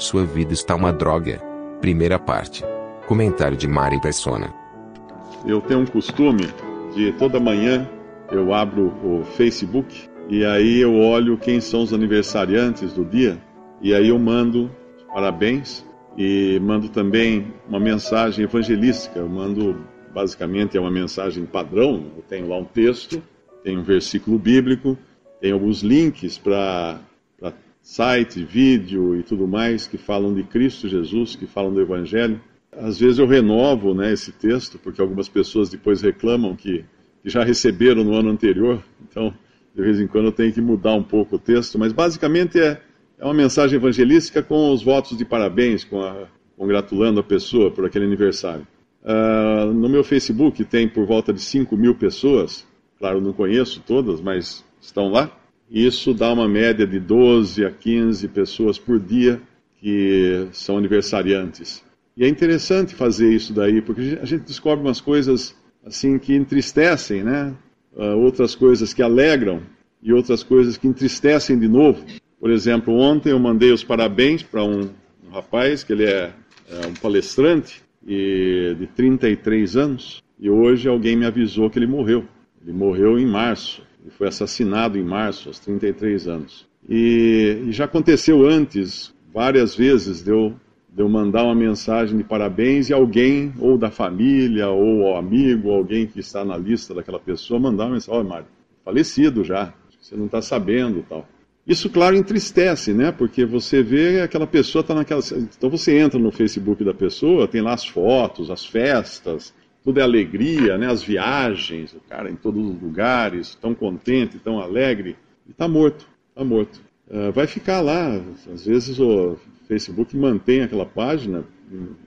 Sua vida está uma droga. Primeira parte. Comentário de Mari Persona. Eu tenho um costume de toda manhã eu abro o Facebook e aí eu olho quem são os aniversariantes do dia e aí eu mando parabéns e mando também uma mensagem evangelística. Eu mando basicamente é uma mensagem padrão. Eu tenho lá um texto, tem um versículo bíblico, tem alguns links para site, vídeo e tudo mais que falam de Cristo Jesus, que falam do Evangelho. Às vezes eu renovo né, esse texto, porque algumas pessoas depois reclamam que, que já receberam no ano anterior, então de vez em quando eu tenho que mudar um pouco o texto, mas basicamente é, é uma mensagem evangelística com os votos de parabéns, com a, congratulando a pessoa por aquele aniversário. Uh, no meu Facebook tem por volta de 5 mil pessoas, claro, não conheço todas, mas estão lá. Isso dá uma média de 12 a 15 pessoas por dia que são aniversariantes. E é interessante fazer isso daí, porque a gente descobre umas coisas assim que entristecem, né? Uh, outras coisas que alegram e outras coisas que entristecem de novo. Por exemplo, ontem eu mandei os parabéns para um, um, rapaz que ele é, é um palestrante e de 33 anos e hoje alguém me avisou que ele morreu. Ele morreu em março. Ele foi assassinado em março, aos 33 anos. E, e já aconteceu antes, várias vezes, de eu, de eu mandar uma mensagem de parabéns e alguém, ou da família, ou amigo, alguém que está na lista daquela pessoa, mandar uma mensagem: oh, Mário, falecido já, você não está sabendo tal. Isso, claro, entristece, né? Porque você vê aquela pessoa está naquela. Então você entra no Facebook da pessoa, tem lá as fotos, as festas, tudo é alegria, né? As viagens, o cara em todos os lugares, tão contente, tão alegre, e está morto, está morto. Uh, vai ficar lá, às vezes o Facebook mantém aquela página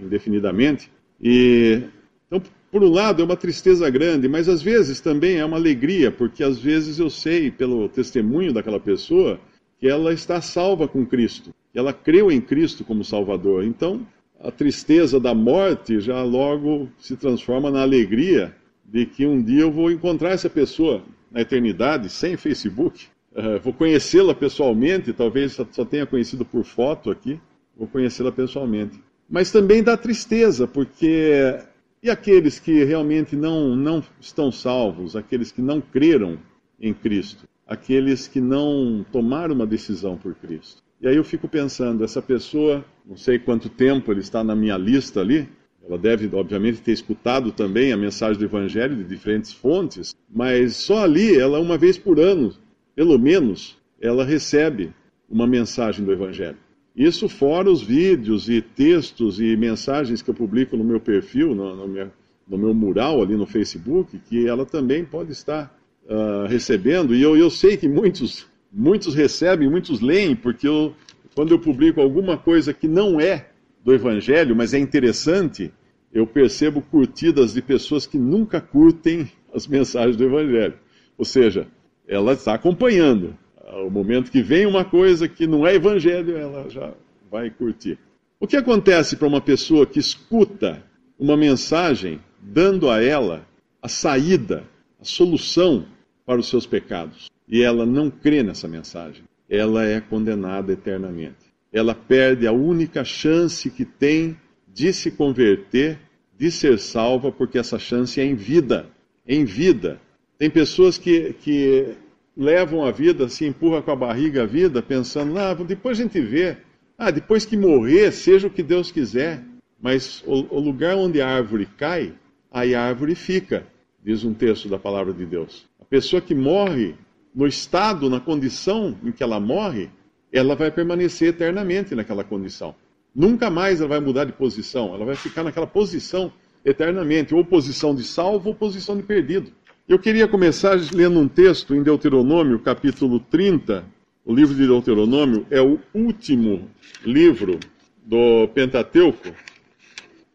indefinidamente, e então, por um lado, é uma tristeza grande, mas às vezes também é uma alegria, porque às vezes eu sei, pelo testemunho daquela pessoa, que ela está salva com Cristo, que ela creu em Cristo como Salvador. Então, a tristeza da morte já logo se transforma na alegria de que um dia eu vou encontrar essa pessoa na eternidade, sem Facebook. Uh, vou conhecê-la pessoalmente, talvez só tenha conhecido por foto aqui, vou conhecê-la pessoalmente. Mas também dá tristeza, porque e aqueles que realmente não, não estão salvos, aqueles que não creram em Cristo, aqueles que não tomaram uma decisão por Cristo? E aí eu fico pensando, essa pessoa, não sei quanto tempo ele está na minha lista ali, ela deve, obviamente, ter escutado também a mensagem do Evangelho de diferentes fontes, mas só ali, ela uma vez por ano, pelo menos, ela recebe uma mensagem do Evangelho. Isso fora os vídeos e textos e mensagens que eu publico no meu perfil, no, no, meu, no meu, mural ali no Facebook, que ela também pode estar uh, recebendo. E eu, eu sei que muitos muitos recebem, muitos leem, porque eu, quando eu publico alguma coisa que não é do Evangelho, mas é interessante, eu percebo curtidas de pessoas que nunca curtem as mensagens do Evangelho. Ou seja, ela está acompanhando. O momento que vem uma coisa que não é Evangelho, ela já vai curtir. O que acontece para uma pessoa que escuta uma mensagem dando a ela a saída, a solução para os seus pecados? E ela não crê nessa mensagem, ela é condenada eternamente. Ela perde a única chance que tem de se converter, de ser salva, porque essa chance é em vida. Em vida. Tem pessoas que, que levam a vida, se empurram com a barriga a vida, pensando, ah, depois a gente vê. Ah, depois que morrer, seja o que Deus quiser. Mas o, o lugar onde a árvore cai, aí a árvore fica, diz um texto da palavra de Deus. A pessoa que morre no estado, na condição em que ela morre, ela vai permanecer eternamente naquela condição. Nunca mais ela vai mudar de posição, ela vai ficar naquela posição eternamente, ou posição de salvo ou posição de perdido. Eu queria começar lendo um texto em Deuteronômio, capítulo 30, O livro de Deuteronômio é o último livro do Pentateuco,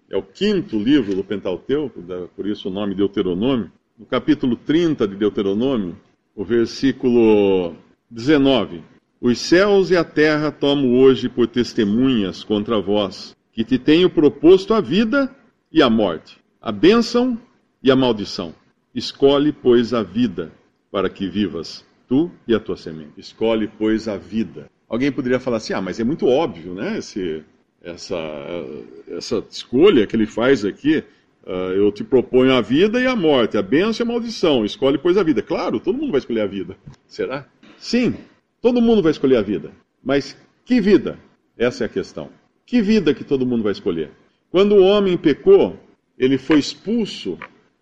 é o quinto livro do Pentateuco, por isso o nome Deuteronômio. No capítulo 30 de Deuteronômio, o versículo 19: Os céus e a terra tomo hoje por testemunhas contra vós, que te tenho proposto a vida e a morte, a bênção e a maldição. Escolhe, pois, a vida, para que vivas tu e a tua semente. Escolhe, pois, a vida. Alguém poderia falar assim: ah, mas é muito óbvio, né? Esse, essa, essa escolha que ele faz aqui. Uh, eu te proponho a vida e a morte, a bênção e a maldição. Escolhe, pois, a vida. Claro, todo mundo vai escolher a vida. Será? Sim, todo mundo vai escolher a vida. Mas que vida? Essa é a questão. Que vida que todo mundo vai escolher? Quando o homem pecou, ele foi expulso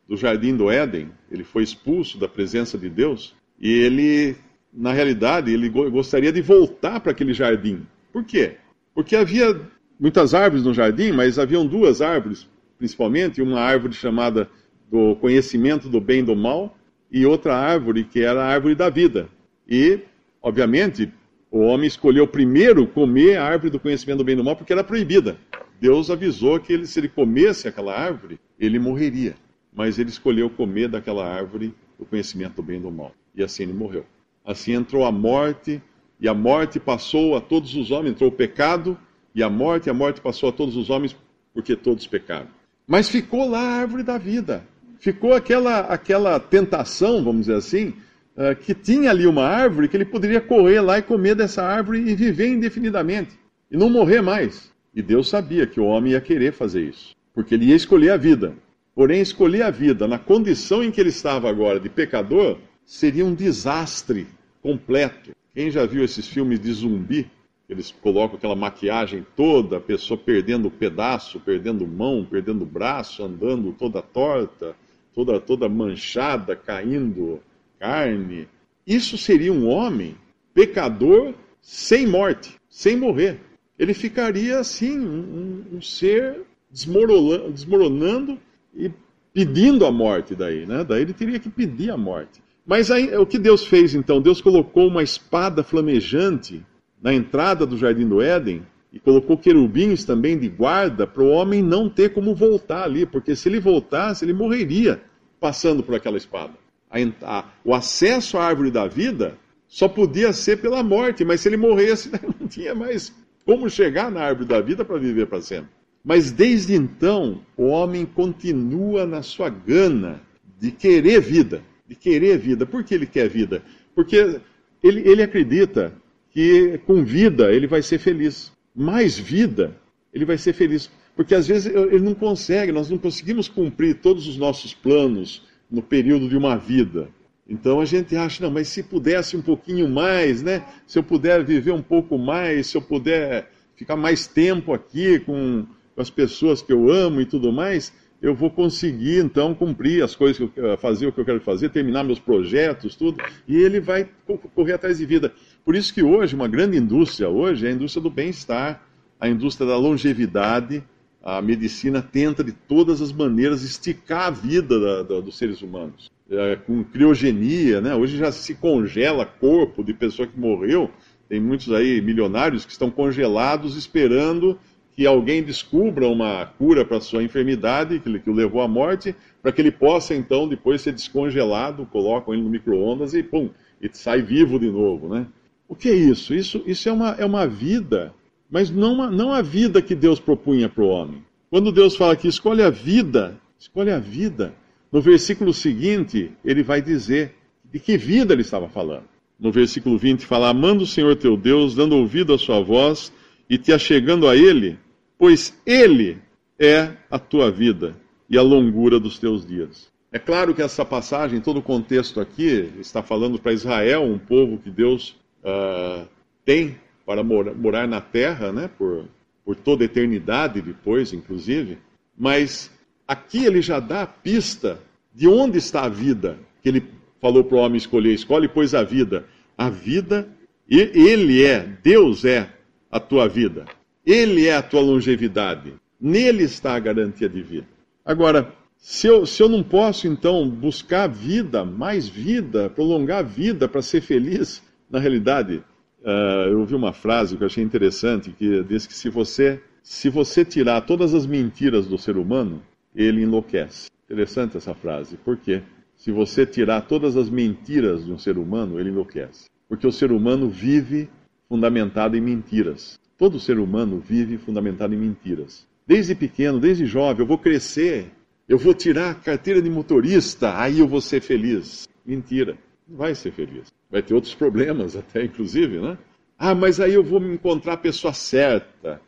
do jardim do Éden, ele foi expulso da presença de Deus, e ele, na realidade, ele gostaria de voltar para aquele jardim. Por quê? Porque havia muitas árvores no jardim, mas haviam duas árvores, principalmente, uma árvore chamada do conhecimento do bem e do mal, e outra árvore que era a árvore da vida. E, obviamente, o homem escolheu primeiro comer a árvore do conhecimento do bem e do mal porque era proibida. Deus avisou que ele, se ele comesse aquela árvore, ele morreria. Mas ele escolheu comer daquela árvore do conhecimento do bem e do mal e assim ele morreu. Assim entrou a morte, e a morte passou a todos os homens, entrou o pecado, e a morte, e a morte passou a todos os homens, porque todos pecaram. Mas ficou lá a árvore da vida. Ficou aquela, aquela tentação, vamos dizer assim, uh, que tinha ali uma árvore que ele poderia correr lá e comer dessa árvore e viver indefinidamente, e não morrer mais. E Deus sabia que o homem ia querer fazer isso, porque ele ia escolher a vida. Porém, escolher a vida na condição em que ele estava agora de pecador, seria um desastre completo. Quem já viu esses filmes de zumbi? Eles colocam aquela maquiagem toda, a pessoa perdendo pedaço, perdendo mão, perdendo braço, andando toda torta, toda, toda manchada, caindo carne. Isso seria um homem pecador sem morte, sem morrer. Ele ficaria assim, um, um ser desmoronando, desmoronando e pedindo a morte daí, né? Daí ele teria que pedir a morte. Mas aí, o que Deus fez então? Deus colocou uma espada flamejante na entrada do jardim do Éden e colocou querubins também de guarda para o homem não ter como voltar ali, porque se ele voltasse, ele morreria passando por aquela espada. A, a, o acesso à árvore da vida só podia ser pela morte, mas se ele morresse, não tinha mais como chegar na árvore da vida para viver para sempre. Mas desde então, o homem continua na sua gana de querer vida de querer vida. Por que ele quer vida? Porque ele, ele acredita que com vida ele vai ser feliz. Mais vida, ele vai ser feliz. Porque às vezes ele não consegue, nós não conseguimos cumprir todos os nossos planos no período de uma vida. Então a gente acha, não, mas se pudesse um pouquinho mais, né? Se eu puder viver um pouco mais, se eu puder ficar mais tempo aqui com, com as pessoas que eu amo e tudo mais, eu vou conseguir então cumprir as coisas que eu fazer o que eu quero fazer, terminar meus projetos, tudo, e ele vai correr atrás de vida. Por isso que hoje uma grande indústria hoje é a indústria do bem-estar, a indústria da longevidade. A medicina tenta de todas as maneiras esticar a vida da, da, dos seres humanos. É, com criogenia, né? Hoje já se congela corpo de pessoa que morreu. Tem muitos aí milionários que estão congelados esperando que alguém descubra uma cura para sua enfermidade, que, que o levou à morte, para que ele possa então depois ser descongelado, colocam ele no micro-ondas e pum, e sai vivo de novo, né? O que é isso? Isso, isso é, uma, é uma vida, mas não, uma, não a vida que Deus propunha para o homem. Quando Deus fala que escolhe a vida, escolhe a vida, no versículo seguinte, ele vai dizer de que vida ele estava falando. No versículo 20 fala: Amando o Senhor teu Deus, dando ouvido à sua voz e te achegando a Ele, pois Ele é a tua vida e a longura dos teus dias. É claro que essa passagem, todo o contexto aqui, está falando para Israel, um povo que Deus uh, tem para morar, morar na terra, né, por, por toda eternidade depois, inclusive, mas aqui ele já dá a pista de onde está a vida que ele falou para o homem escolher. Escolhe, pois, a vida. A vida, ele é, Deus é a tua vida. Ele é a tua longevidade. Nele está a garantia de vida. Agora, se eu, se eu não posso, então, buscar vida, mais vida, prolongar a vida para ser feliz, na realidade, uh, eu ouvi uma frase que eu achei interessante, que diz que se você, se você tirar todas as mentiras do ser humano, ele enlouquece. Interessante essa frase. Por quê? Se você tirar todas as mentiras de um ser humano, ele enlouquece. Porque o ser humano vive fundamentado em mentiras. Todo ser humano vive fundamentado em mentiras. Desde pequeno, desde jovem, eu vou crescer, eu vou tirar a carteira de motorista, aí eu vou ser feliz. Mentira, vai ser feliz. Vai ter outros problemas até, inclusive, né? Ah, mas aí eu vou me encontrar a pessoa certa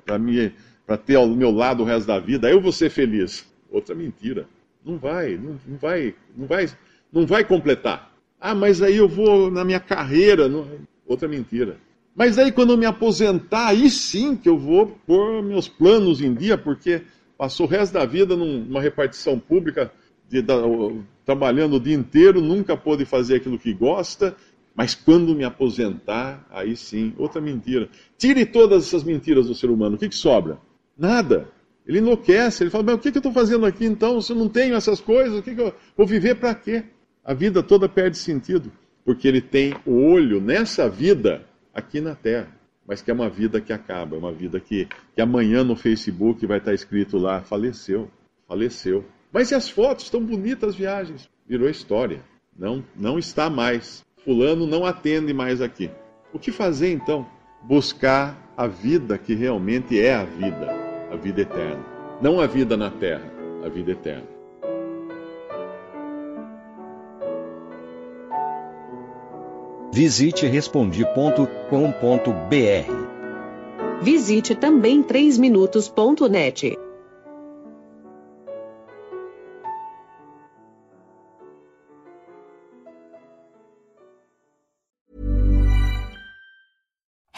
para ter ao meu lado o resto da vida, aí eu vou ser feliz. Outra mentira. Não vai, não, não vai, não vai, não vai completar. Ah, mas aí eu vou na minha carreira. Não... Outra mentira. Mas aí quando eu me aposentar, aí sim que eu vou pôr meus planos em dia, porque passou o resto da vida numa repartição pública, de, trabalhando o dia inteiro, nunca pôde fazer aquilo que gosta, mas quando me aposentar, aí sim, outra mentira. Tire todas essas mentiras do ser humano, o que, que sobra? Nada. Ele enlouquece, ele fala, mas o que, que eu estou fazendo aqui então? Se eu não tenho essas coisas, o que, que eu vou viver para quê? A vida toda perde sentido, porque ele tem o olho nessa vida aqui na Terra, mas que é uma vida que acaba, é uma vida que, que amanhã no Facebook vai estar escrito lá, faleceu, faleceu. Mas e as fotos? Tão bonitas as viagens. Virou história. Não, não está mais. Fulano não atende mais aqui. O que fazer então? Buscar a vida que realmente é a vida, a vida eterna. Não a vida na terra, a vida eterna. Visite respondi.com.br. Visite também 3minutos.net.